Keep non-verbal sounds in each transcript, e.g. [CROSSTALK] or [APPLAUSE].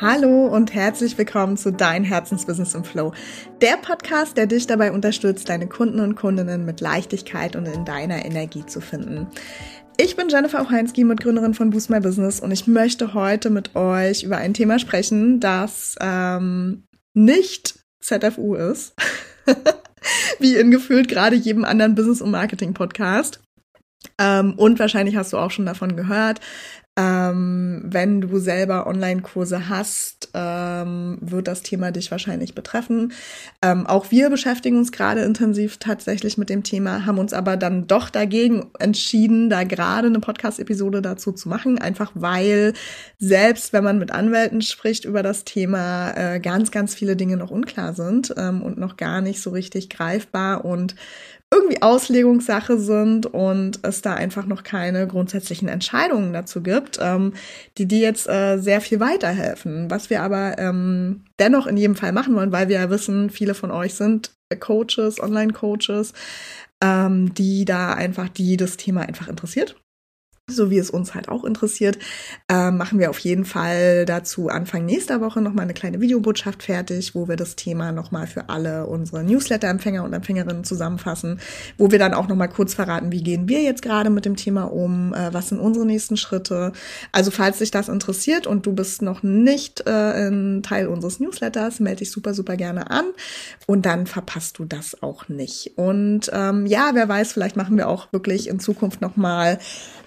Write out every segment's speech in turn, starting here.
Hallo und herzlich willkommen zu Dein Herzensbusiness im Flow. Der Podcast, der dich dabei unterstützt, deine Kunden und Kundinnen mit Leichtigkeit und in deiner Energie zu finden. Ich bin Jennifer Ocheinski, Mitgründerin von Boost My Business und ich möchte heute mit euch über ein Thema sprechen, das ähm, nicht ZFU ist, [LAUGHS] wie in gefühlt gerade jedem anderen Business- und Marketing-Podcast. Ähm, und wahrscheinlich hast du auch schon davon gehört. Ähm, wenn du selber Online-Kurse hast, ähm, wird das Thema dich wahrscheinlich betreffen. Ähm, auch wir beschäftigen uns gerade intensiv tatsächlich mit dem Thema, haben uns aber dann doch dagegen entschieden, da gerade eine Podcast-Episode dazu zu machen, einfach weil selbst wenn man mit Anwälten spricht über das Thema, äh, ganz, ganz viele Dinge noch unklar sind ähm, und noch gar nicht so richtig greifbar und irgendwie Auslegungssache sind und es da einfach noch keine grundsätzlichen Entscheidungen dazu gibt, ähm, die dir jetzt äh, sehr viel weiterhelfen. Was wir aber ähm, dennoch in jedem Fall machen wollen, weil wir ja wissen, viele von euch sind Coaches, Online-Coaches, ähm, die da einfach, die das Thema einfach interessiert so wie es uns halt auch interessiert, äh, machen wir auf jeden Fall dazu Anfang nächster Woche nochmal eine kleine Videobotschaft fertig, wo wir das Thema nochmal für alle unsere Newsletter-Empfänger und Empfängerinnen zusammenfassen, wo wir dann auch nochmal kurz verraten, wie gehen wir jetzt gerade mit dem Thema um, äh, was sind unsere nächsten Schritte. Also falls dich das interessiert und du bist noch nicht äh, ein Teil unseres Newsletters, melde dich super, super gerne an und dann verpasst du das auch nicht. Und ähm, ja, wer weiß, vielleicht machen wir auch wirklich in Zukunft nochmal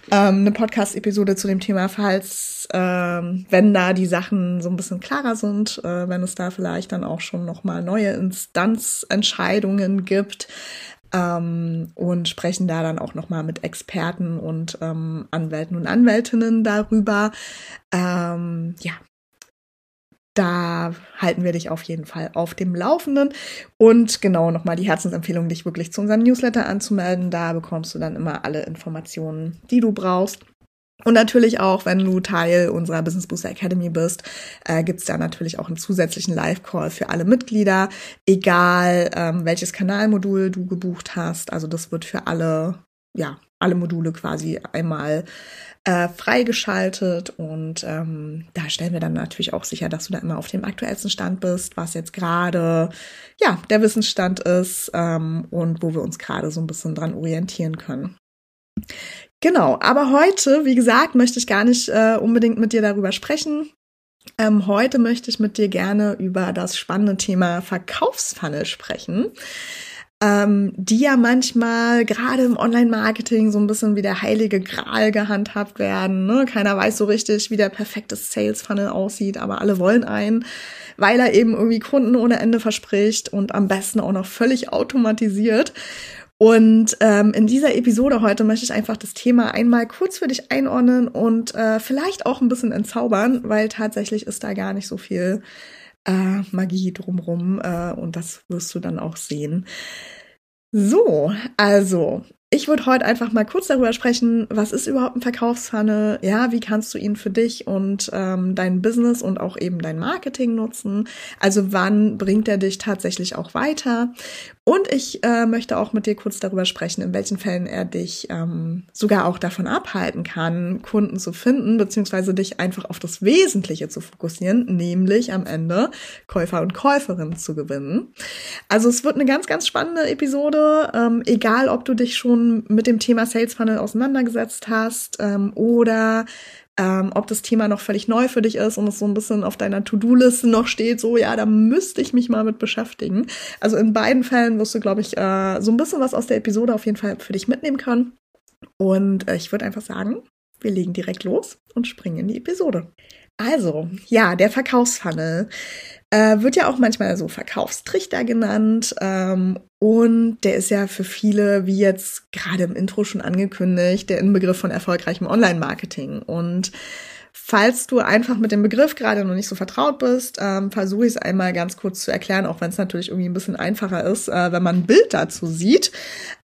ähm, eine Podcast-Episode zu dem Thema, falls, ähm, wenn da die Sachen so ein bisschen klarer sind, äh, wenn es da vielleicht dann auch schon nochmal neue Instanzentscheidungen gibt. Ähm, und sprechen da dann auch nochmal mit Experten und ähm, Anwälten und Anwältinnen darüber. Ähm, ja, da halten wir dich auf jeden Fall auf dem Laufenden. Und genau nochmal die Herzensempfehlung, dich wirklich zu unserem Newsletter anzumelden. Da bekommst du dann immer alle Informationen, die du brauchst. Und natürlich auch, wenn du Teil unserer Business Booster Academy bist, äh, gibt's da natürlich auch einen zusätzlichen Live-Call für alle Mitglieder, egal ähm, welches Kanalmodul du gebucht hast. Also das wird für alle, ja, alle Module quasi einmal äh, freigeschaltet und ähm, da stellen wir dann natürlich auch sicher, dass du da immer auf dem aktuellsten Stand bist, was jetzt gerade ja der Wissensstand ist ähm, und wo wir uns gerade so ein bisschen dran orientieren können. Genau, aber heute, wie gesagt, möchte ich gar nicht äh, unbedingt mit dir darüber sprechen. Ähm, heute möchte ich mit dir gerne über das spannende Thema Verkaufsfunnel sprechen ähm, die ja manchmal gerade im Online-Marketing so ein bisschen wie der heilige Gral gehandhabt werden. Ne? Keiner weiß so richtig, wie der perfekte Sales-Funnel aussieht, aber alle wollen einen, weil er eben irgendwie Kunden ohne Ende verspricht und am besten auch noch völlig automatisiert. Und ähm, in dieser Episode heute möchte ich einfach das Thema einmal kurz für dich einordnen und äh, vielleicht auch ein bisschen entzaubern, weil tatsächlich ist da gar nicht so viel äh, Magie drumrum äh, und das wirst du dann auch sehen. So, also ich würde heute einfach mal kurz darüber sprechen, was ist überhaupt ein Verkaufsfunnel? Ja, wie kannst du ihn für dich und ähm, dein Business und auch eben dein Marketing nutzen? Also wann bringt er dich tatsächlich auch weiter? Und ich äh, möchte auch mit dir kurz darüber sprechen, in welchen Fällen er dich ähm, sogar auch davon abhalten kann, Kunden zu finden, beziehungsweise dich einfach auf das Wesentliche zu fokussieren, nämlich am Ende Käufer und Käuferinnen zu gewinnen. Also es wird eine ganz, ganz spannende Episode, ähm, egal ob du dich schon mit dem Thema Sales Funnel auseinandergesetzt hast ähm, oder ähm, ob das Thema noch völlig neu für dich ist und es so ein bisschen auf deiner To-Do-Liste noch steht, so ja, da müsste ich mich mal mit beschäftigen. Also in beiden Fällen wirst du, glaube ich, äh, so ein bisschen was aus der Episode auf jeden Fall für dich mitnehmen können. Und äh, ich würde einfach sagen, wir legen direkt los und springen in die Episode. Also, ja, der Verkaufsfunnel äh, wird ja auch manchmal so Verkaufstrichter genannt. Ähm, und der ist ja für viele, wie jetzt gerade im Intro schon angekündigt, der Inbegriff von erfolgreichem Online-Marketing. Und Falls du einfach mit dem Begriff gerade noch nicht so vertraut bist, ähm, versuche ich es einmal ganz kurz zu erklären, auch wenn es natürlich irgendwie ein bisschen einfacher ist, äh, wenn man ein Bild dazu sieht.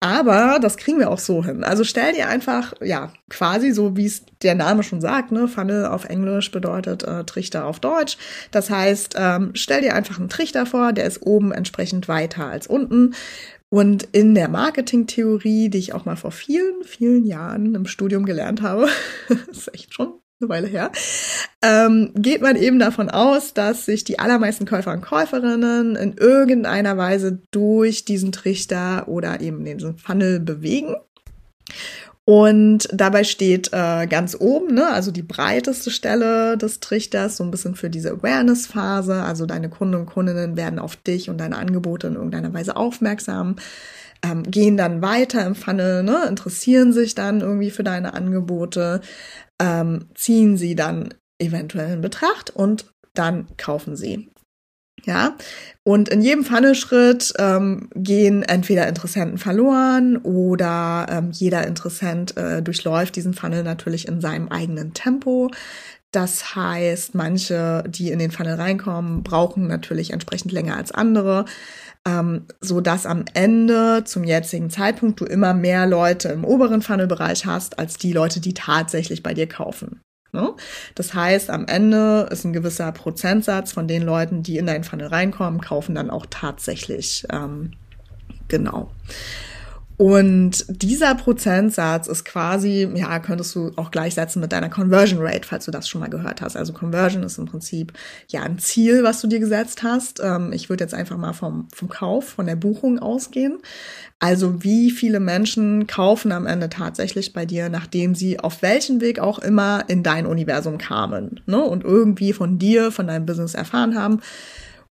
Aber das kriegen wir auch so hin. Also stell dir einfach, ja, quasi so, wie es der Name schon sagt, ne, Funnel auf Englisch bedeutet äh, Trichter auf Deutsch. Das heißt, ähm, stell dir einfach einen Trichter vor, der ist oben entsprechend weiter als unten. Und in der Marketingtheorie, die ich auch mal vor vielen, vielen Jahren im Studium gelernt habe, [LAUGHS] ist echt schon eine Weile her, ähm, geht man eben davon aus, dass sich die allermeisten Käufer und Käuferinnen in irgendeiner Weise durch diesen Trichter oder eben diesen Funnel bewegen. Und dabei steht äh, ganz oben, ne, also die breiteste Stelle des Trichters, so ein bisschen für diese Awareness-Phase. Also deine Kunden und Kundinnen werden auf dich und deine Angebote in irgendeiner Weise aufmerksam, ähm, gehen dann weiter im Funnel, ne, interessieren sich dann irgendwie für deine Angebote, ähm, ziehen sie dann eventuell in Betracht und dann kaufen sie. Ja, und in jedem Funnelschritt ähm, gehen entweder Interessenten verloren oder ähm, jeder Interessent äh, durchläuft diesen Funnel natürlich in seinem eigenen Tempo. Das heißt, manche, die in den Funnel reinkommen, brauchen natürlich entsprechend länger als andere, ähm, so dass am Ende zum jetzigen Zeitpunkt du immer mehr Leute im oberen Funnelbereich hast als die Leute, die tatsächlich bei dir kaufen. Ne? Das heißt, am Ende ist ein gewisser Prozentsatz von den Leuten, die in deinen Funnel reinkommen, kaufen dann auch tatsächlich ähm, genau. Und dieser Prozentsatz ist quasi, ja, könntest du auch gleichsetzen mit deiner Conversion Rate, falls du das schon mal gehört hast. Also Conversion ist im Prinzip ja ein Ziel, was du dir gesetzt hast. Ähm, ich würde jetzt einfach mal vom, vom Kauf, von der Buchung ausgehen. Also wie viele Menschen kaufen am Ende tatsächlich bei dir, nachdem sie auf welchen Weg auch immer in dein Universum kamen ne? und irgendwie von dir, von deinem Business erfahren haben.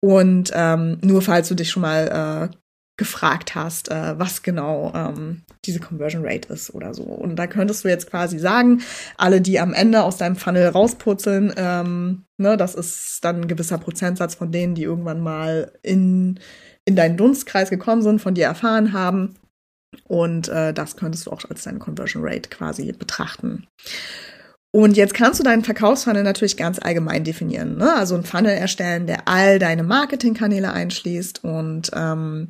Und ähm, nur falls du dich schon mal äh, gefragt hast, äh, was genau ähm, diese Conversion Rate ist oder so. Und da könntest du jetzt quasi sagen, alle, die am Ende aus deinem Funnel rausputzeln, ähm, ne, das ist dann ein gewisser Prozentsatz von denen, die irgendwann mal in, in deinen Dunstkreis gekommen sind, von dir erfahren haben. Und äh, das könntest du auch als deine Conversion Rate quasi betrachten. Und jetzt kannst du deinen Verkaufsfunnel natürlich ganz allgemein definieren. Ne? Also ein Funnel erstellen, der all deine Marketingkanäle einschließt und ähm,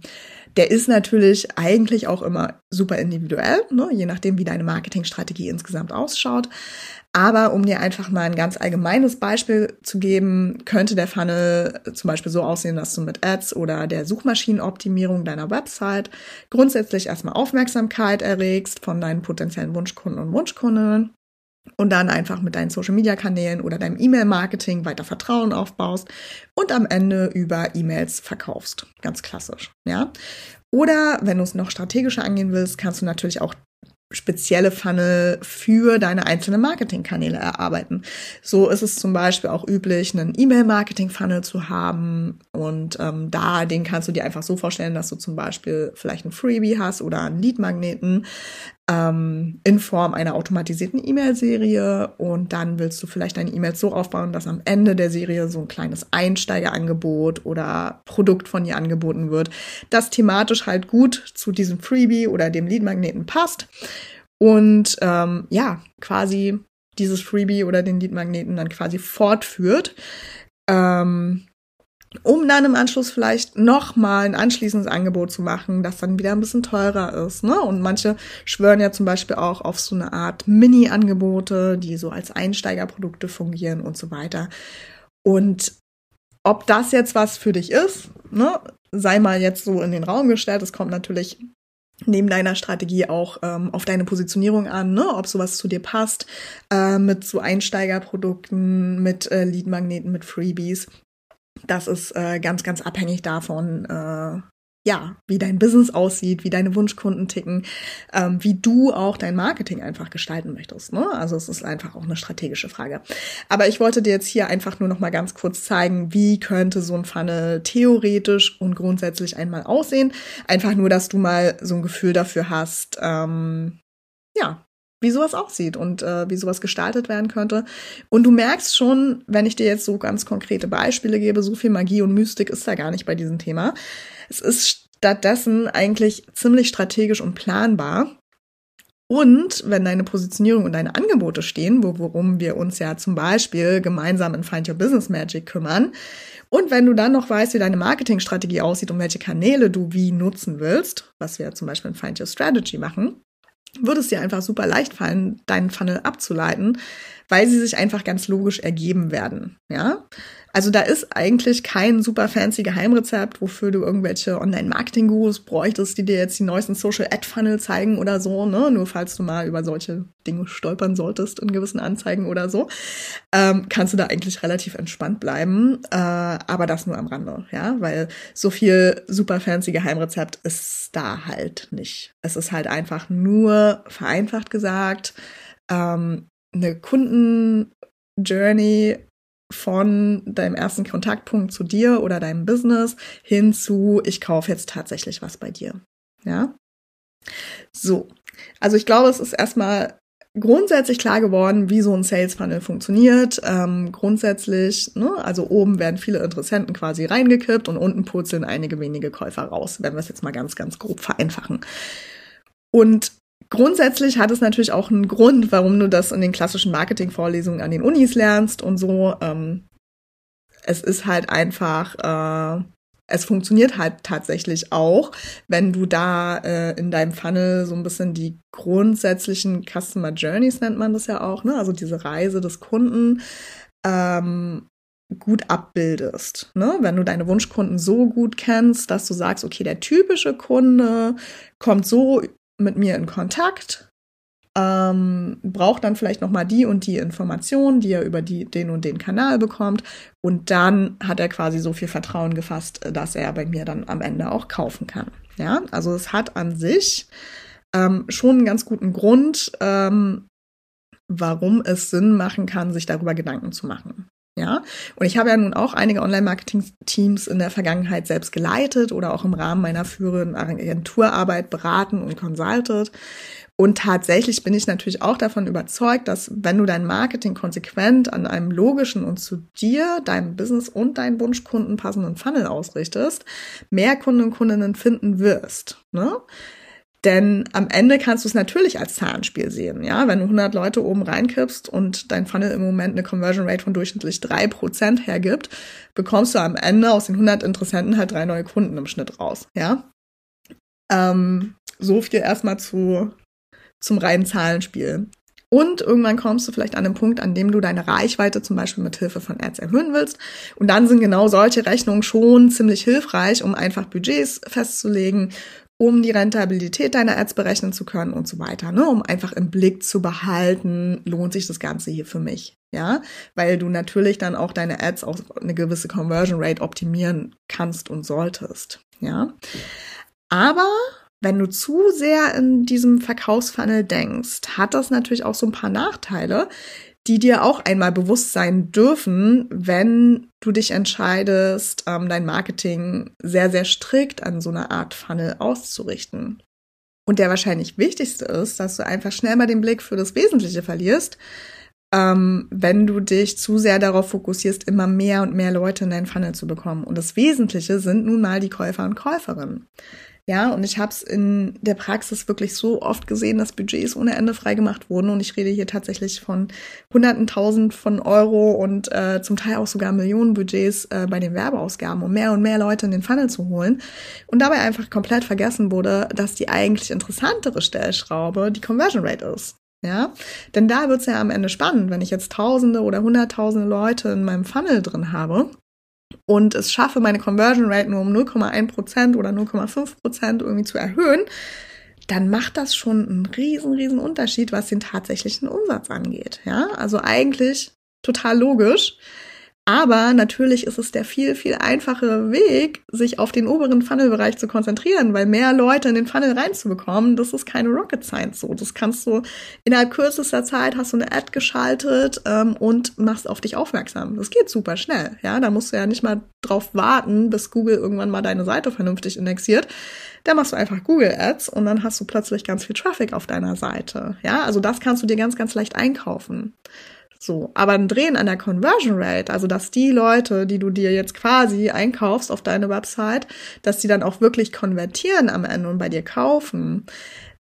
der ist natürlich eigentlich auch immer super individuell, ne? je nachdem, wie deine Marketingstrategie insgesamt ausschaut. Aber um dir einfach mal ein ganz allgemeines Beispiel zu geben, könnte der Funnel zum Beispiel so aussehen, dass du mit Ads oder der Suchmaschinenoptimierung deiner Website grundsätzlich erstmal Aufmerksamkeit erregst von deinen potenziellen Wunschkunden und Wunschkundinnen und dann einfach mit deinen Social Media Kanälen oder deinem E-Mail Marketing weiter Vertrauen aufbaust und am Ende über E-Mails verkaufst. Ganz klassisch, ja. Oder wenn du es noch strategischer angehen willst, kannst du natürlich auch spezielle Funnel für deine einzelnen Marketingkanäle erarbeiten. So ist es zum Beispiel auch üblich, einen E-Mail-Marketing-Funnel zu haben und ähm, da, den kannst du dir einfach so vorstellen, dass du zum Beispiel vielleicht ein Freebie hast oder einen Lead-Magneten ähm, in Form einer automatisierten E-Mail-Serie und dann willst du vielleicht deine E-Mails so aufbauen, dass am Ende der Serie so ein kleines Einsteigerangebot oder Produkt von dir angeboten wird, das thematisch halt gut zu diesem Freebie oder dem Lead-Magneten passt und ähm, ja, quasi dieses Freebie oder den Lead-Magneten dann quasi fortführt. Ähm, um dann im Anschluss vielleicht nochmal ein anschließendes Angebot zu machen, das dann wieder ein bisschen teurer ist. Ne? Und manche schwören ja zum Beispiel auch auf so eine Art Mini-Angebote, die so als Einsteigerprodukte fungieren und so weiter. Und ob das jetzt was für dich ist, ne, sei mal jetzt so in den Raum gestellt. Es kommt natürlich neben deiner Strategie auch ähm, auf deine Positionierung an, ne? ob sowas zu dir passt, äh, mit so Einsteigerprodukten, mit äh, Leadmagneten, mit Freebies. Das ist äh, ganz, ganz abhängig davon, äh, ja, wie dein Business aussieht, wie deine Wunschkunden ticken, ähm, wie du auch dein Marketing einfach gestalten möchtest. Ne? Also es ist einfach auch eine strategische Frage. Aber ich wollte dir jetzt hier einfach nur noch mal ganz kurz zeigen, wie könnte so ein Funnel theoretisch und grundsätzlich einmal aussehen. Einfach nur, dass du mal so ein Gefühl dafür hast, ähm, ja, wie sowas aussieht und äh, wie sowas gestaltet werden könnte. Und du merkst schon, wenn ich dir jetzt so ganz konkrete Beispiele gebe, so viel Magie und Mystik ist da gar nicht bei diesem Thema. Es ist stattdessen eigentlich ziemlich strategisch und planbar. Und wenn deine Positionierung und deine Angebote stehen, worum wir uns ja zum Beispiel gemeinsam in Find Your Business Magic kümmern, und wenn du dann noch weißt, wie deine Marketingstrategie aussieht und welche Kanäle du wie nutzen willst, was wir zum Beispiel in Find Your Strategy machen, würde es dir einfach super leicht fallen, deinen Funnel abzuleiten, weil sie sich einfach ganz logisch ergeben werden. Ja, Also da ist eigentlich kein super fancy Geheimrezept, wofür du irgendwelche Online-Marketing-Gurus bräuchtest, die dir jetzt die neuesten Social-Ad-Funnel zeigen oder so, ne? Nur falls du mal über solche Dinge stolpern solltest in gewissen Anzeigen oder so, ähm, kannst du da eigentlich relativ entspannt bleiben. Äh, aber das nur am Rande, ja, weil so viel super fancy Geheimrezept ist da halt nicht. Es ist halt einfach nur vereinfacht gesagt, ähm, eine Kunden-Journey von deinem ersten Kontaktpunkt zu dir oder deinem Business hin zu, ich kaufe jetzt tatsächlich was bei dir. Ja? So. Also ich glaube, es ist erstmal grundsätzlich klar geworden, wie so ein Sales Funnel funktioniert. Ähm, grundsätzlich, ne, also oben werden viele Interessenten quasi reingekippt und unten purzeln einige wenige Käufer raus, wenn wir es jetzt mal ganz, ganz grob vereinfachen. Und Grundsätzlich hat es natürlich auch einen Grund, warum du das in den klassischen Marketing-Vorlesungen an den Unis lernst und so. Ähm, es ist halt einfach, äh, es funktioniert halt tatsächlich auch, wenn du da äh, in deinem Funnel so ein bisschen die grundsätzlichen Customer Journeys nennt man das ja auch, ne? Also diese Reise des Kunden ähm, gut abbildest. Ne? Wenn du deine Wunschkunden so gut kennst, dass du sagst, okay, der typische Kunde kommt so mit mir in Kontakt, ähm, braucht dann vielleicht noch mal die und die Informationen, die er über die, den und den Kanal bekommt. Und dann hat er quasi so viel Vertrauen gefasst, dass er bei mir dann am Ende auch kaufen kann. Ja, also es hat an sich ähm, schon einen ganz guten Grund, ähm, warum es Sinn machen kann, sich darüber Gedanken zu machen. Ja, und ich habe ja nun auch einige Online-Marketing-Teams in der Vergangenheit selbst geleitet oder auch im Rahmen meiner führenden Agenturarbeit beraten und consultet. Und tatsächlich bin ich natürlich auch davon überzeugt, dass wenn du dein Marketing konsequent an einem logischen und zu dir, deinem Business und deinen Wunschkunden passenden Funnel ausrichtest, mehr Kunden und Kundinnen finden wirst. Ne? Denn am Ende kannst du es natürlich als Zahlenspiel sehen. Ja, wenn du 100 Leute oben reinkippst und dein Funnel im Moment eine Conversion Rate von durchschnittlich drei Prozent hergibt, bekommst du am Ende aus den 100 Interessenten halt drei neue Kunden im Schnitt raus. Ja, ähm, so viel erstmal zu, zum reinen Zahlenspiel. Und irgendwann kommst du vielleicht an den Punkt, an dem du deine Reichweite zum Beispiel mit Hilfe von Ads erhöhen willst. Und dann sind genau solche Rechnungen schon ziemlich hilfreich, um einfach Budgets festzulegen um die Rentabilität deiner Ads berechnen zu können und so weiter, ne? um einfach im Blick zu behalten, lohnt sich das Ganze hier für mich, ja, weil du natürlich dann auch deine Ads auf eine gewisse Conversion Rate optimieren kannst und solltest, ja. Aber wenn du zu sehr in diesem Verkaufsfunnel denkst, hat das natürlich auch so ein paar Nachteile, die dir auch einmal bewusst sein dürfen, wenn du dich entscheidest, ähm, dein Marketing sehr, sehr strikt an so einer Art Funnel auszurichten. Und der wahrscheinlich wichtigste ist, dass du einfach schnell mal den Blick für das Wesentliche verlierst, ähm, wenn du dich zu sehr darauf fokussierst, immer mehr und mehr Leute in deinen Funnel zu bekommen. Und das Wesentliche sind nun mal die Käufer und Käuferinnen. Ja, und ich habe es in der Praxis wirklich so oft gesehen, dass Budgets ohne Ende freigemacht wurden. Und ich rede hier tatsächlich von Hunderten, Tausend von Euro und äh, zum Teil auch sogar Millionen Budgets äh, bei den Werbeausgaben, um mehr und mehr Leute in den Funnel zu holen. Und dabei einfach komplett vergessen wurde, dass die eigentlich interessantere Stellschraube die Conversion Rate ist. Ja, denn da wird's ja am Ende spannend, wenn ich jetzt Tausende oder Hunderttausende Leute in meinem Funnel drin habe und es schaffe, meine Conversion Rate nur um 0,1% oder 0,5% irgendwie zu erhöhen, dann macht das schon einen riesen, riesen Unterschied, was den tatsächlichen Umsatz angeht. Ja, also eigentlich total logisch. Aber natürlich ist es der viel, viel einfachere Weg, sich auf den oberen Funnelbereich zu konzentrieren, weil mehr Leute in den Funnel reinzubekommen, das ist keine Rocket Science so. Das kannst du innerhalb kürzester Zeit hast du eine Ad geschaltet ähm, und machst auf dich aufmerksam. Das geht super schnell. Ja, da musst du ja nicht mal drauf warten, bis Google irgendwann mal deine Seite vernünftig indexiert. Da machst du einfach Google Ads und dann hast du plötzlich ganz viel Traffic auf deiner Seite. Ja, also das kannst du dir ganz, ganz leicht einkaufen. So, aber ein Drehen an der Conversion Rate, also dass die Leute, die du dir jetzt quasi einkaufst auf deine Website, dass die dann auch wirklich konvertieren am Ende und bei dir kaufen,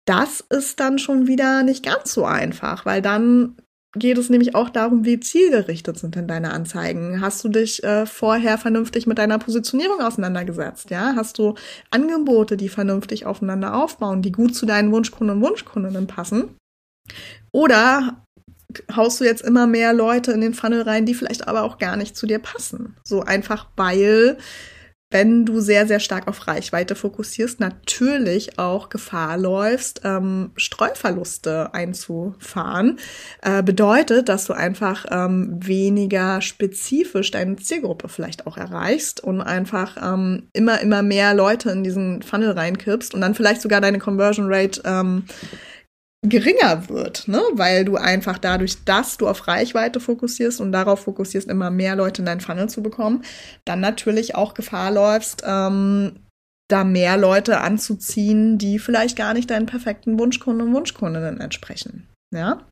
das ist dann schon wieder nicht ganz so einfach, weil dann geht es nämlich auch darum, wie zielgerichtet sind denn deine Anzeigen. Hast du dich äh, vorher vernünftig mit deiner Positionierung auseinandergesetzt? Ja, hast du Angebote, die vernünftig aufeinander aufbauen, die gut zu deinen Wunschkunden und Wunschkundinnen passen? Oder haust du jetzt immer mehr Leute in den Funnel rein, die vielleicht aber auch gar nicht zu dir passen. So einfach, weil wenn du sehr, sehr stark auf Reichweite fokussierst, natürlich auch Gefahr läufst, ähm, Streuverluste einzufahren. Äh, bedeutet, dass du einfach ähm, weniger spezifisch deine Zielgruppe vielleicht auch erreichst und einfach ähm, immer, immer mehr Leute in diesen Funnel reinkippst und dann vielleicht sogar deine Conversion Rate ähm, geringer wird, ne? weil du einfach dadurch, dass du auf Reichweite fokussierst und darauf fokussierst, immer mehr Leute in deinen Funnel zu bekommen, dann natürlich auch Gefahr läufst, ähm, da mehr Leute anzuziehen, die vielleicht gar nicht deinen perfekten Wunschkunden und Wunschkundinnen entsprechen. Ja.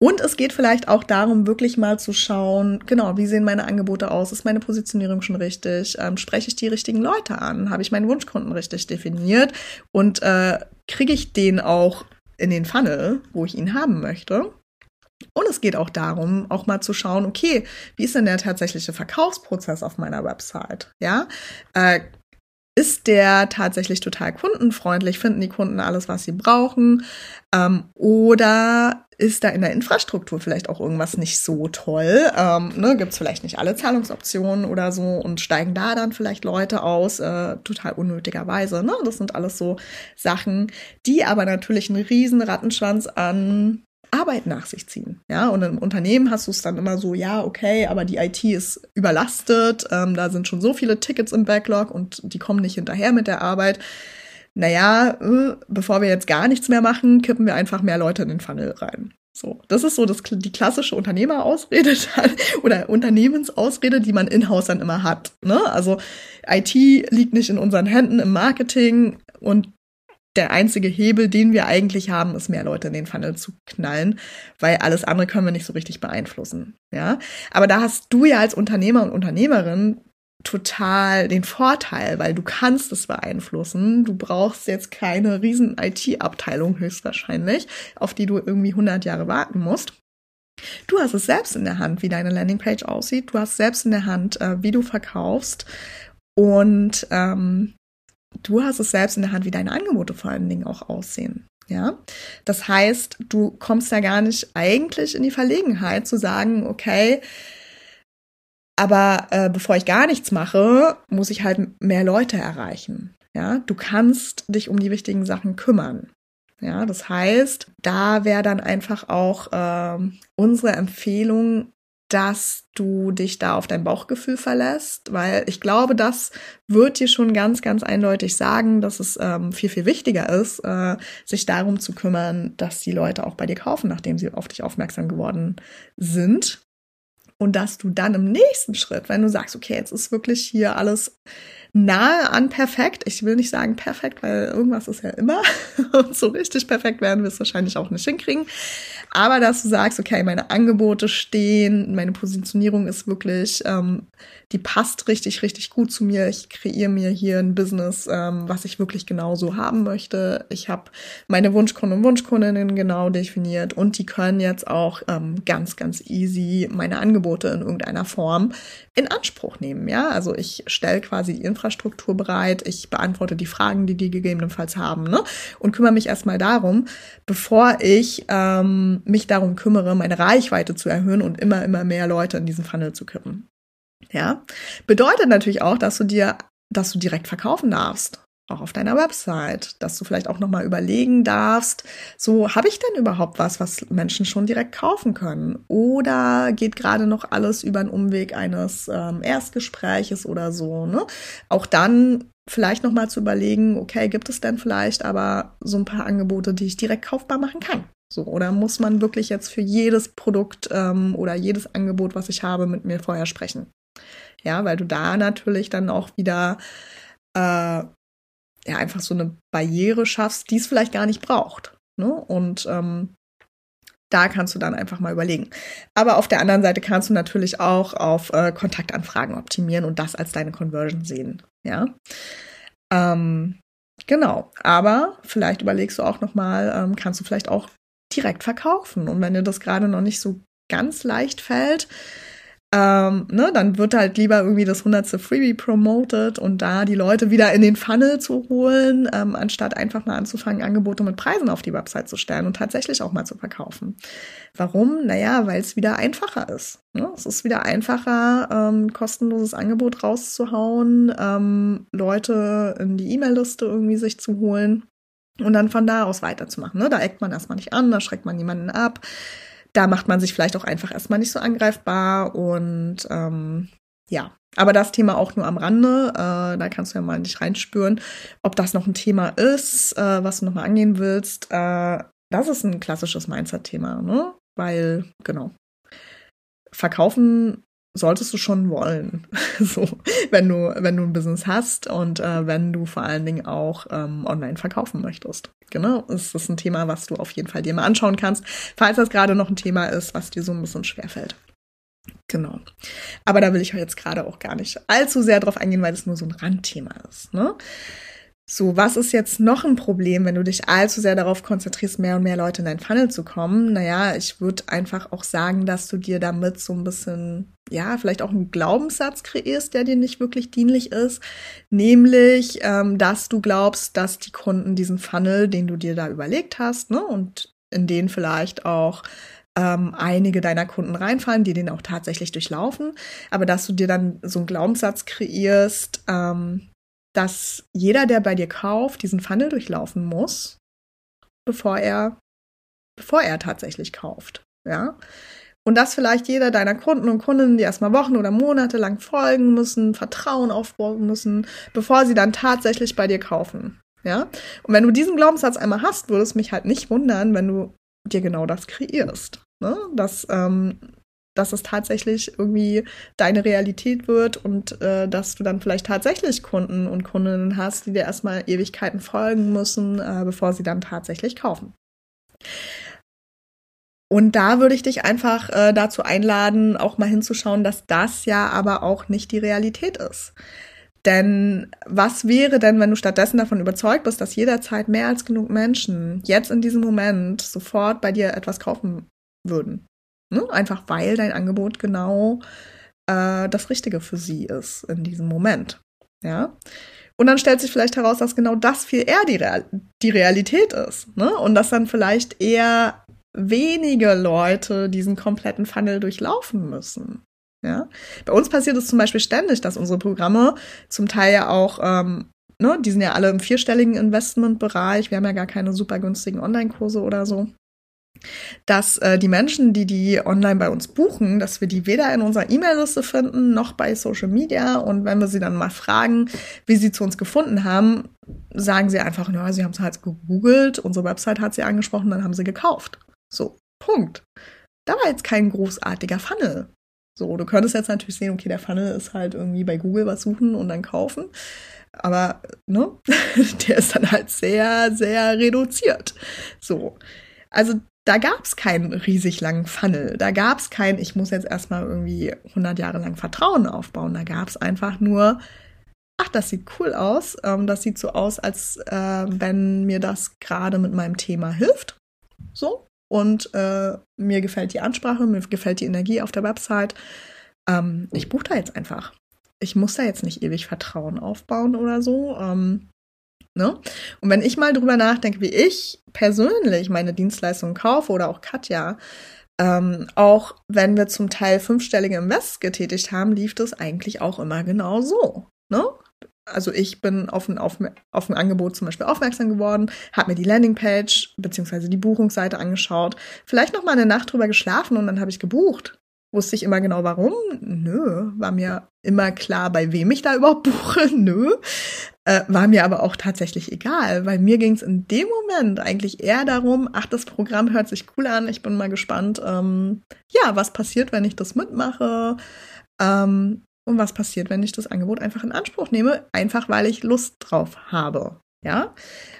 Und es geht vielleicht auch darum, wirklich mal zu schauen, genau, wie sehen meine Angebote aus? Ist meine Positionierung schon richtig? Ähm, spreche ich die richtigen Leute an? Habe ich meinen Wunschkunden richtig definiert? Und äh, kriege ich den auch in den Funnel, wo ich ihn haben möchte? Und es geht auch darum, auch mal zu schauen, okay, wie ist denn der tatsächliche Verkaufsprozess auf meiner Website? Ja, äh, ist der tatsächlich total kundenfreundlich? Finden die Kunden alles, was sie brauchen? Ähm, oder ist da in der Infrastruktur vielleicht auch irgendwas nicht so toll? Ähm, ne, Gibt es vielleicht nicht alle Zahlungsoptionen oder so und steigen da dann vielleicht Leute aus, äh, total unnötigerweise. Ne? Das sind alles so Sachen, die aber natürlich einen riesen Rattenschwanz an Arbeit nach sich ziehen. Ja, und im Unternehmen hast du es dann immer so, ja, okay, aber die IT ist überlastet, ähm, da sind schon so viele Tickets im Backlog und die kommen nicht hinterher mit der Arbeit. Naja, äh, bevor wir jetzt gar nichts mehr machen, kippen wir einfach mehr Leute in den Funnel rein. So, das ist so das, die klassische Unternehmerausrede [LAUGHS] oder Unternehmensausrede, die man in-house dann immer hat. Ne? Also IT liegt nicht in unseren Händen im Marketing und der einzige Hebel, den wir eigentlich haben, ist mehr Leute in den Funnel zu knallen, weil alles andere können wir nicht so richtig beeinflussen. Ja, aber da hast du ja als Unternehmer und Unternehmerin total den Vorteil, weil du kannst es beeinflussen. Du brauchst jetzt keine riesen IT-Abteilung höchstwahrscheinlich, auf die du irgendwie 100 Jahre warten musst. Du hast es selbst in der Hand, wie deine Landingpage aussieht. Du hast selbst in der Hand, äh, wie du verkaufst. Und ähm, du hast es selbst in der Hand, wie deine Angebote vor allen Dingen auch aussehen. Ja, das heißt, du kommst ja gar nicht eigentlich in die Verlegenheit zu sagen, okay, aber äh, bevor ich gar nichts mache, muss ich halt mehr Leute erreichen. Ja, du kannst dich um die wichtigen Sachen kümmern. Ja, das heißt, da wäre dann einfach auch äh, unsere Empfehlung, dass du dich da auf dein Bauchgefühl verlässt, weil ich glaube, das wird dir schon ganz, ganz eindeutig sagen, dass es ähm, viel, viel wichtiger ist, äh, sich darum zu kümmern, dass die Leute auch bei dir kaufen, nachdem sie auf dich aufmerksam geworden sind. Und dass du dann im nächsten Schritt, wenn du sagst, okay, jetzt ist wirklich hier alles nahe an perfekt. Ich will nicht sagen perfekt, weil irgendwas ist ja immer. [LAUGHS] Und so richtig perfekt werden wir es wahrscheinlich auch nicht hinkriegen. Aber dass du sagst, okay, meine Angebote stehen, meine Positionierung ist wirklich, ähm, die passt richtig, richtig gut zu mir. Ich kreiere mir hier ein Business, ähm, was ich wirklich genau so haben möchte. Ich habe meine Wunschkunden und Wunschkundinnen genau definiert und die können jetzt auch ähm, ganz, ganz easy meine Angebote in irgendeiner Form in Anspruch nehmen. Ja, also ich stelle quasi die Infrastruktur bereit, ich beantworte die Fragen, die die gegebenenfalls haben, ne? Und kümmere mich erstmal darum, bevor ich ähm, mich darum kümmere, meine Reichweite zu erhöhen und immer, immer mehr Leute in diesen Funnel zu kippen. Ja, bedeutet natürlich auch, dass du dir, dass du direkt verkaufen darfst auch auf deiner Website, dass du vielleicht auch nochmal überlegen darfst, so habe ich denn überhaupt was, was Menschen schon direkt kaufen können? Oder geht gerade noch alles über einen Umweg eines ähm, Erstgespräches oder so? Ne? Auch dann vielleicht nochmal zu überlegen, okay, gibt es denn vielleicht aber so ein paar Angebote, die ich direkt kaufbar machen kann? So, oder muss man wirklich jetzt für jedes Produkt ähm, oder jedes Angebot, was ich habe, mit mir vorher sprechen? Ja, weil du da natürlich dann auch wieder äh, ja einfach so eine Barriere schaffst, die es vielleicht gar nicht braucht. Ne? Und ähm, da kannst du dann einfach mal überlegen. Aber auf der anderen Seite kannst du natürlich auch auf äh, Kontaktanfragen optimieren und das als deine Conversion sehen. Ja. Ähm, genau. Aber vielleicht überlegst du auch nochmal, ähm, kannst du vielleicht auch direkt verkaufen. Und wenn dir das gerade noch nicht so ganz leicht fällt, ähm, ne, dann wird halt lieber irgendwie das hundertste Freebie promoted und da die Leute wieder in den Funnel zu holen, ähm, anstatt einfach mal anzufangen, Angebote mit Preisen auf die Website zu stellen und tatsächlich auch mal zu verkaufen. Warum? Naja, weil es wieder einfacher ist. Ne? Es ist wieder einfacher, ähm, kostenloses Angebot rauszuhauen, ähm, Leute in die E-Mail-Liste irgendwie sich zu holen und dann von da aus weiterzumachen. Ne? Da eckt man erstmal nicht an, da schreckt man niemanden ab da macht man sich vielleicht auch einfach erstmal nicht so angreifbar und ähm, ja, aber das Thema auch nur am Rande. Äh, da kannst du ja mal nicht reinspüren, ob das noch ein Thema ist, äh, was du nochmal angehen willst. Äh, das ist ein klassisches Mindset-Thema, ne? Weil, genau. Verkaufen solltest du schon wollen. [LAUGHS] so, wenn du, wenn du ein Business hast und äh, wenn du vor allen Dingen auch ähm, online verkaufen möchtest. Genau, ist das ein Thema, was du auf jeden Fall dir mal anschauen kannst, falls das gerade noch ein Thema ist, was dir so ein bisschen schwerfällt. Genau. Aber da will ich jetzt gerade auch gar nicht allzu sehr drauf eingehen, weil das nur so ein Randthema ist. Ne? So, was ist jetzt noch ein Problem, wenn du dich allzu sehr darauf konzentrierst, mehr und mehr Leute in dein Funnel zu kommen? Naja, ich würde einfach auch sagen, dass du dir damit so ein bisschen, ja, vielleicht auch einen Glaubenssatz kreierst, der dir nicht wirklich dienlich ist. Nämlich, ähm, dass du glaubst, dass die Kunden diesen Funnel, den du dir da überlegt hast, ne, und in den vielleicht auch ähm, einige deiner Kunden reinfallen, die den auch tatsächlich durchlaufen, aber dass du dir dann so einen Glaubenssatz kreierst, ähm, dass jeder, der bei dir kauft, diesen Funnel durchlaufen muss, bevor er, bevor er tatsächlich kauft. Ja. Und dass vielleicht jeder deiner Kunden und Kundinnen, die erstmal Wochen oder Monate lang folgen müssen, Vertrauen aufbauen müssen, bevor sie dann tatsächlich bei dir kaufen. Ja. Und wenn du diesen Glaubenssatz einmal hast, würde es mich halt nicht wundern, wenn du dir genau das kreierst. Ne? Dass ähm, dass es tatsächlich irgendwie deine Realität wird und äh, dass du dann vielleicht tatsächlich Kunden und Kundinnen hast, die dir erstmal Ewigkeiten folgen müssen, äh, bevor sie dann tatsächlich kaufen. Und da würde ich dich einfach äh, dazu einladen, auch mal hinzuschauen, dass das ja aber auch nicht die Realität ist. Denn was wäre denn, wenn du stattdessen davon überzeugt bist, dass jederzeit mehr als genug Menschen jetzt in diesem Moment sofort bei dir etwas kaufen würden? Ne? Einfach weil dein Angebot genau äh, das Richtige für sie ist in diesem Moment. Ja. Und dann stellt sich vielleicht heraus, dass genau das viel eher die, Real die Realität ist. Ne? Und dass dann vielleicht eher wenige Leute diesen kompletten Funnel durchlaufen müssen. Ja? Bei uns passiert es zum Beispiel ständig, dass unsere Programme zum Teil ja auch, ähm, ne, die sind ja alle im vierstelligen Investmentbereich. Wir haben ja gar keine super günstigen Online-Kurse oder so dass äh, die Menschen, die die online bei uns buchen, dass wir die weder in unserer E-Mail-Liste finden noch bei Social Media. Und wenn wir sie dann mal fragen, wie sie zu uns gefunden haben, sagen sie einfach, ja, sie haben es halt gegoogelt, unsere Website hat sie angesprochen, dann haben sie gekauft. So, Punkt. Da war jetzt kein großartiger Funnel. So, du könntest jetzt natürlich sehen, okay, der Funnel ist halt irgendwie bei Google was suchen und dann kaufen. Aber, ne, [LAUGHS] der ist dann halt sehr, sehr reduziert. So. Also da gab es keinen riesig langen Funnel. Da gab es kein, ich muss jetzt erstmal irgendwie 100 Jahre lang Vertrauen aufbauen. Da gab es einfach nur, ach, das sieht cool aus. Ähm, das sieht so aus, als äh, wenn mir das gerade mit meinem Thema hilft. So. Und äh, mir gefällt die Ansprache, mir gefällt die Energie auf der Website. Ähm, ich buche da jetzt einfach. Ich muss da jetzt nicht ewig Vertrauen aufbauen oder so. Ähm, Ne? Und wenn ich mal drüber nachdenke, wie ich persönlich meine Dienstleistungen kaufe oder auch Katja, ähm, auch wenn wir zum Teil fünfstellige Invests getätigt haben, lief das eigentlich auch immer genau so. Ne? Also ich bin auf ein, auf, auf ein Angebot zum Beispiel aufmerksam geworden, habe mir die Landingpage bzw. die Buchungsseite angeschaut, vielleicht noch mal eine Nacht drüber geschlafen und dann habe ich gebucht. Wusste ich immer genau warum? Nö. War mir immer klar, bei wem ich da überhaupt buche? [LAUGHS] Nö. Äh, war mir aber auch tatsächlich egal, weil mir ging es in dem Moment eigentlich eher darum, ach, das Programm hört sich cool an, ich bin mal gespannt, ähm, ja, was passiert, wenn ich das mitmache ähm, und was passiert, wenn ich das Angebot einfach in Anspruch nehme, einfach weil ich Lust drauf habe. Ja,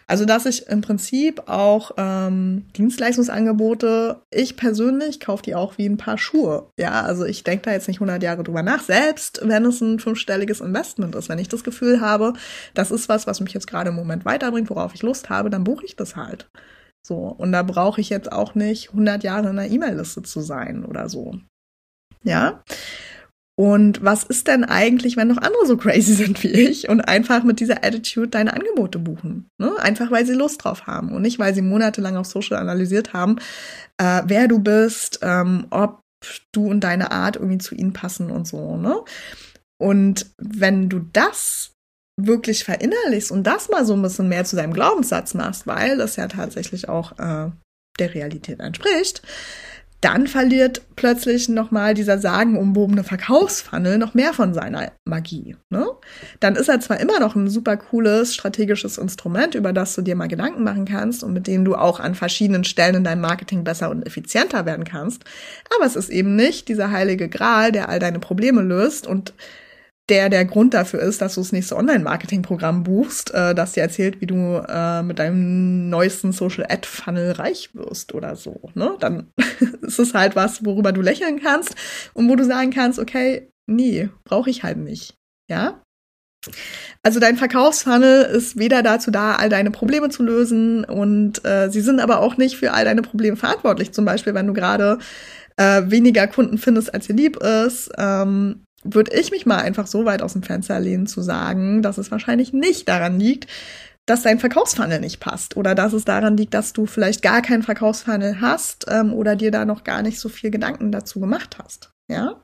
also dass ich im Prinzip auch ähm, Dienstleistungsangebote, ich persönlich kaufe die auch wie ein paar Schuhe. Ja, also ich denke da jetzt nicht 100 Jahre drüber nach, selbst wenn es ein fünfstelliges Investment ist. Wenn ich das Gefühl habe, das ist was, was mich jetzt gerade im Moment weiterbringt, worauf ich Lust habe, dann buche ich das halt. So, und da brauche ich jetzt auch nicht 100 Jahre in einer E-Mail-Liste zu sein oder so. Ja. Und was ist denn eigentlich, wenn noch andere so crazy sind wie ich und einfach mit dieser Attitude deine Angebote buchen? Ne? Einfach weil sie Lust drauf haben und nicht, weil sie monatelang auf Social analysiert haben, äh, wer du bist, ähm, ob du und deine Art irgendwie zu ihnen passen und so. Ne? Und wenn du das wirklich verinnerlichst und das mal so ein bisschen mehr zu deinem Glaubenssatz machst, weil das ja tatsächlich auch äh, der Realität entspricht, dann verliert plötzlich nochmal dieser sagenumwobene Verkaufsfunnel noch mehr von seiner Magie. Ne? Dann ist er zwar immer noch ein super cooles strategisches Instrument, über das du dir mal Gedanken machen kannst und mit dem du auch an verschiedenen Stellen in deinem Marketing besser und effizienter werden kannst, aber es ist eben nicht dieser heilige Gral, der all deine Probleme löst und der der Grund dafür ist, dass du das nächste Online-Marketing-Programm buchst, äh, das dir erzählt, wie du äh, mit deinem neuesten Social-Ad-Funnel reich wirst oder so. Ne? Dann [LAUGHS] ist es halt was, worüber du lächeln kannst und wo du sagen kannst, okay, nee, brauche ich halt nicht. Ja? Also dein Verkaufsfunnel ist weder dazu da, all deine Probleme zu lösen und äh, sie sind aber auch nicht für all deine Probleme verantwortlich. Zum Beispiel, wenn du gerade äh, weniger Kunden findest, als dir lieb ist, ähm, würde ich mich mal einfach so weit aus dem Fenster lehnen zu sagen, dass es wahrscheinlich nicht daran liegt, dass dein Verkaufsfunnel nicht passt oder dass es daran liegt, dass du vielleicht gar keinen Verkaufsfunnel hast ähm, oder dir da noch gar nicht so viel Gedanken dazu gemacht hast. Ja,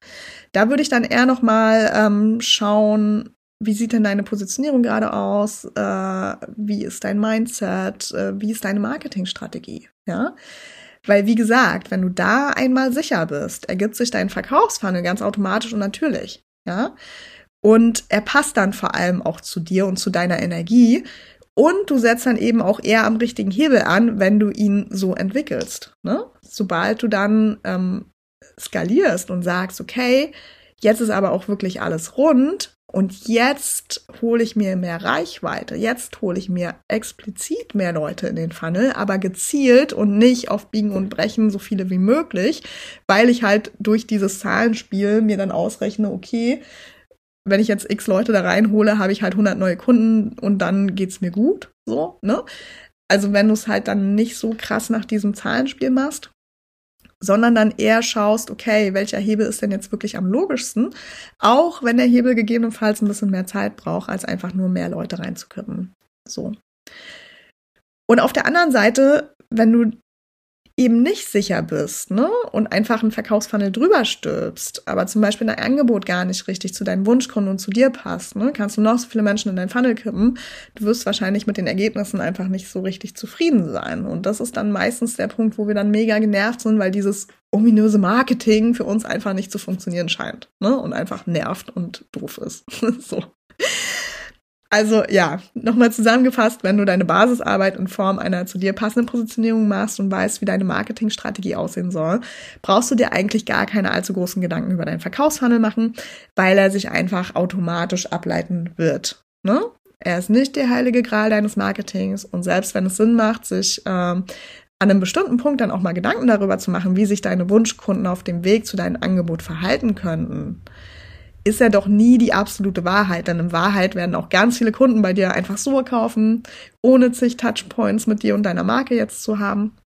da würde ich dann eher noch mal ähm, schauen, wie sieht denn deine Positionierung gerade aus? Äh, wie ist dein Mindset? Äh, wie ist deine Marketingstrategie? Ja, weil, wie gesagt, wenn du da einmal sicher bist, ergibt sich dein Verkaufsfunnel ganz automatisch und natürlich. Ja. Und er passt dann vor allem auch zu dir und zu deiner Energie. Und du setzt dann eben auch eher am richtigen Hebel an, wenn du ihn so entwickelst. Ne? Sobald du dann ähm, skalierst und sagst, okay, jetzt ist aber auch wirklich alles rund, und jetzt hole ich mir mehr Reichweite. Jetzt hole ich mir explizit mehr Leute in den Funnel, aber gezielt und nicht auf Biegen und Brechen so viele wie möglich, weil ich halt durch dieses Zahlenspiel mir dann ausrechne, okay, wenn ich jetzt x Leute da reinhole, habe ich halt 100 neue Kunden und dann geht's mir gut, so, ne? Also wenn du es halt dann nicht so krass nach diesem Zahlenspiel machst, sondern dann eher schaust, okay, welcher Hebel ist denn jetzt wirklich am logischsten, auch wenn der Hebel gegebenenfalls ein bisschen mehr Zeit braucht, als einfach nur mehr Leute reinzukippen. So. Und auf der anderen Seite, wenn du eben nicht sicher bist, ne, und einfach einen Verkaufsfunnel drüber stülpst, aber zum Beispiel dein Angebot gar nicht richtig zu deinen Wunschkunden und zu dir passt, ne, kannst du noch so viele Menschen in dein Funnel kippen, du wirst wahrscheinlich mit den Ergebnissen einfach nicht so richtig zufrieden sein. Und das ist dann meistens der Punkt, wo wir dann mega genervt sind, weil dieses ominöse Marketing für uns einfach nicht zu funktionieren scheint, ne, und einfach nervt und doof ist. [LAUGHS] so. Also ja, nochmal zusammengefasst, wenn du deine Basisarbeit in Form einer zu dir passenden Positionierung machst und weißt, wie deine Marketingstrategie aussehen soll, brauchst du dir eigentlich gar keine allzu großen Gedanken über deinen Verkaufshandel machen, weil er sich einfach automatisch ableiten wird. Ne? Er ist nicht der heilige Gral deines Marketings und selbst wenn es Sinn macht, sich ähm, an einem bestimmten Punkt dann auch mal Gedanken darüber zu machen, wie sich deine Wunschkunden auf dem Weg zu deinem Angebot verhalten könnten, ist ja doch nie die absolute Wahrheit, denn in Wahrheit werden auch ganz viele Kunden bei dir einfach so kaufen, ohne zig Touchpoints mit dir und deiner Marke jetzt zu haben.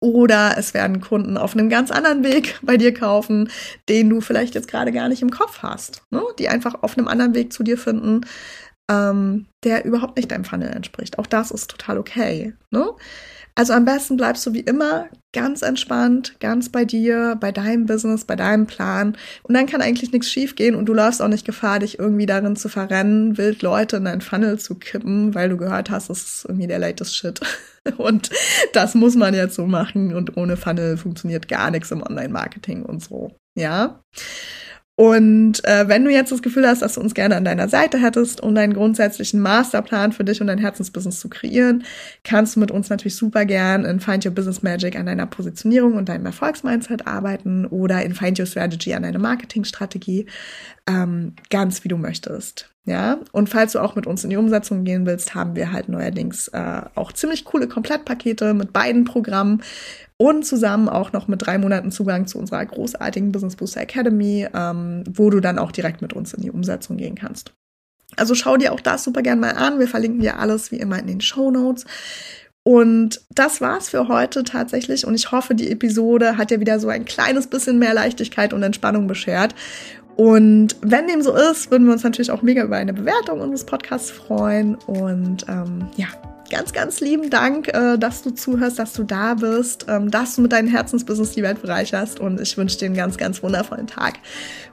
Oder es werden Kunden auf einem ganz anderen Weg [LAUGHS] bei dir kaufen, den du vielleicht jetzt gerade gar nicht im Kopf hast, ne? die einfach auf einem anderen Weg zu dir finden, ähm, der überhaupt nicht deinem Funnel entspricht. Auch das ist total okay. Ne? Also am besten bleibst du wie immer ganz entspannt, ganz bei dir, bei deinem Business, bei deinem Plan. Und dann kann eigentlich nichts schiefgehen und du läufst auch nicht Gefahr, dich irgendwie darin zu verrennen, wild Leute in dein Funnel zu kippen, weil du gehört hast, das ist irgendwie der latest Shit. [LAUGHS] Und das muss man jetzt so machen und ohne Funnel funktioniert gar nichts im Online-Marketing und so. Ja. Und äh, wenn du jetzt das Gefühl hast, dass du uns gerne an deiner Seite hättest, um deinen grundsätzlichen Masterplan für dich und dein Herzensbusiness zu kreieren, kannst du mit uns natürlich super gern in Find Your Business Magic an deiner Positionierung und deinem Erfolgsmindset arbeiten oder in Find Your Strategy an deiner Marketingstrategie, ähm, ganz wie du möchtest. Ja, und falls du auch mit uns in die Umsetzung gehen willst, haben wir halt neuerdings äh, auch ziemlich coole Komplettpakete mit beiden Programmen und zusammen auch noch mit drei Monaten Zugang zu unserer großartigen Business Booster Academy, ähm, wo du dann auch direkt mit uns in die Umsetzung gehen kannst. Also schau dir auch das super gern mal an. Wir verlinken dir alles wie immer in den Show Notes. Und das war's für heute tatsächlich. Und ich hoffe, die Episode hat dir wieder so ein kleines bisschen mehr Leichtigkeit und Entspannung beschert. Und wenn dem so ist, würden wir uns natürlich auch mega über eine Bewertung unseres Podcasts freuen. Und ähm, ja, ganz, ganz lieben Dank, äh, dass du zuhörst, dass du da bist, ähm, dass du mit deinem Herzensbusiness die Welt bereicherst. Und ich wünsche dir einen ganz, ganz wundervollen Tag.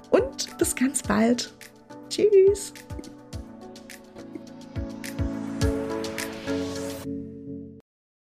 Und bis ganz bald. Tschüss.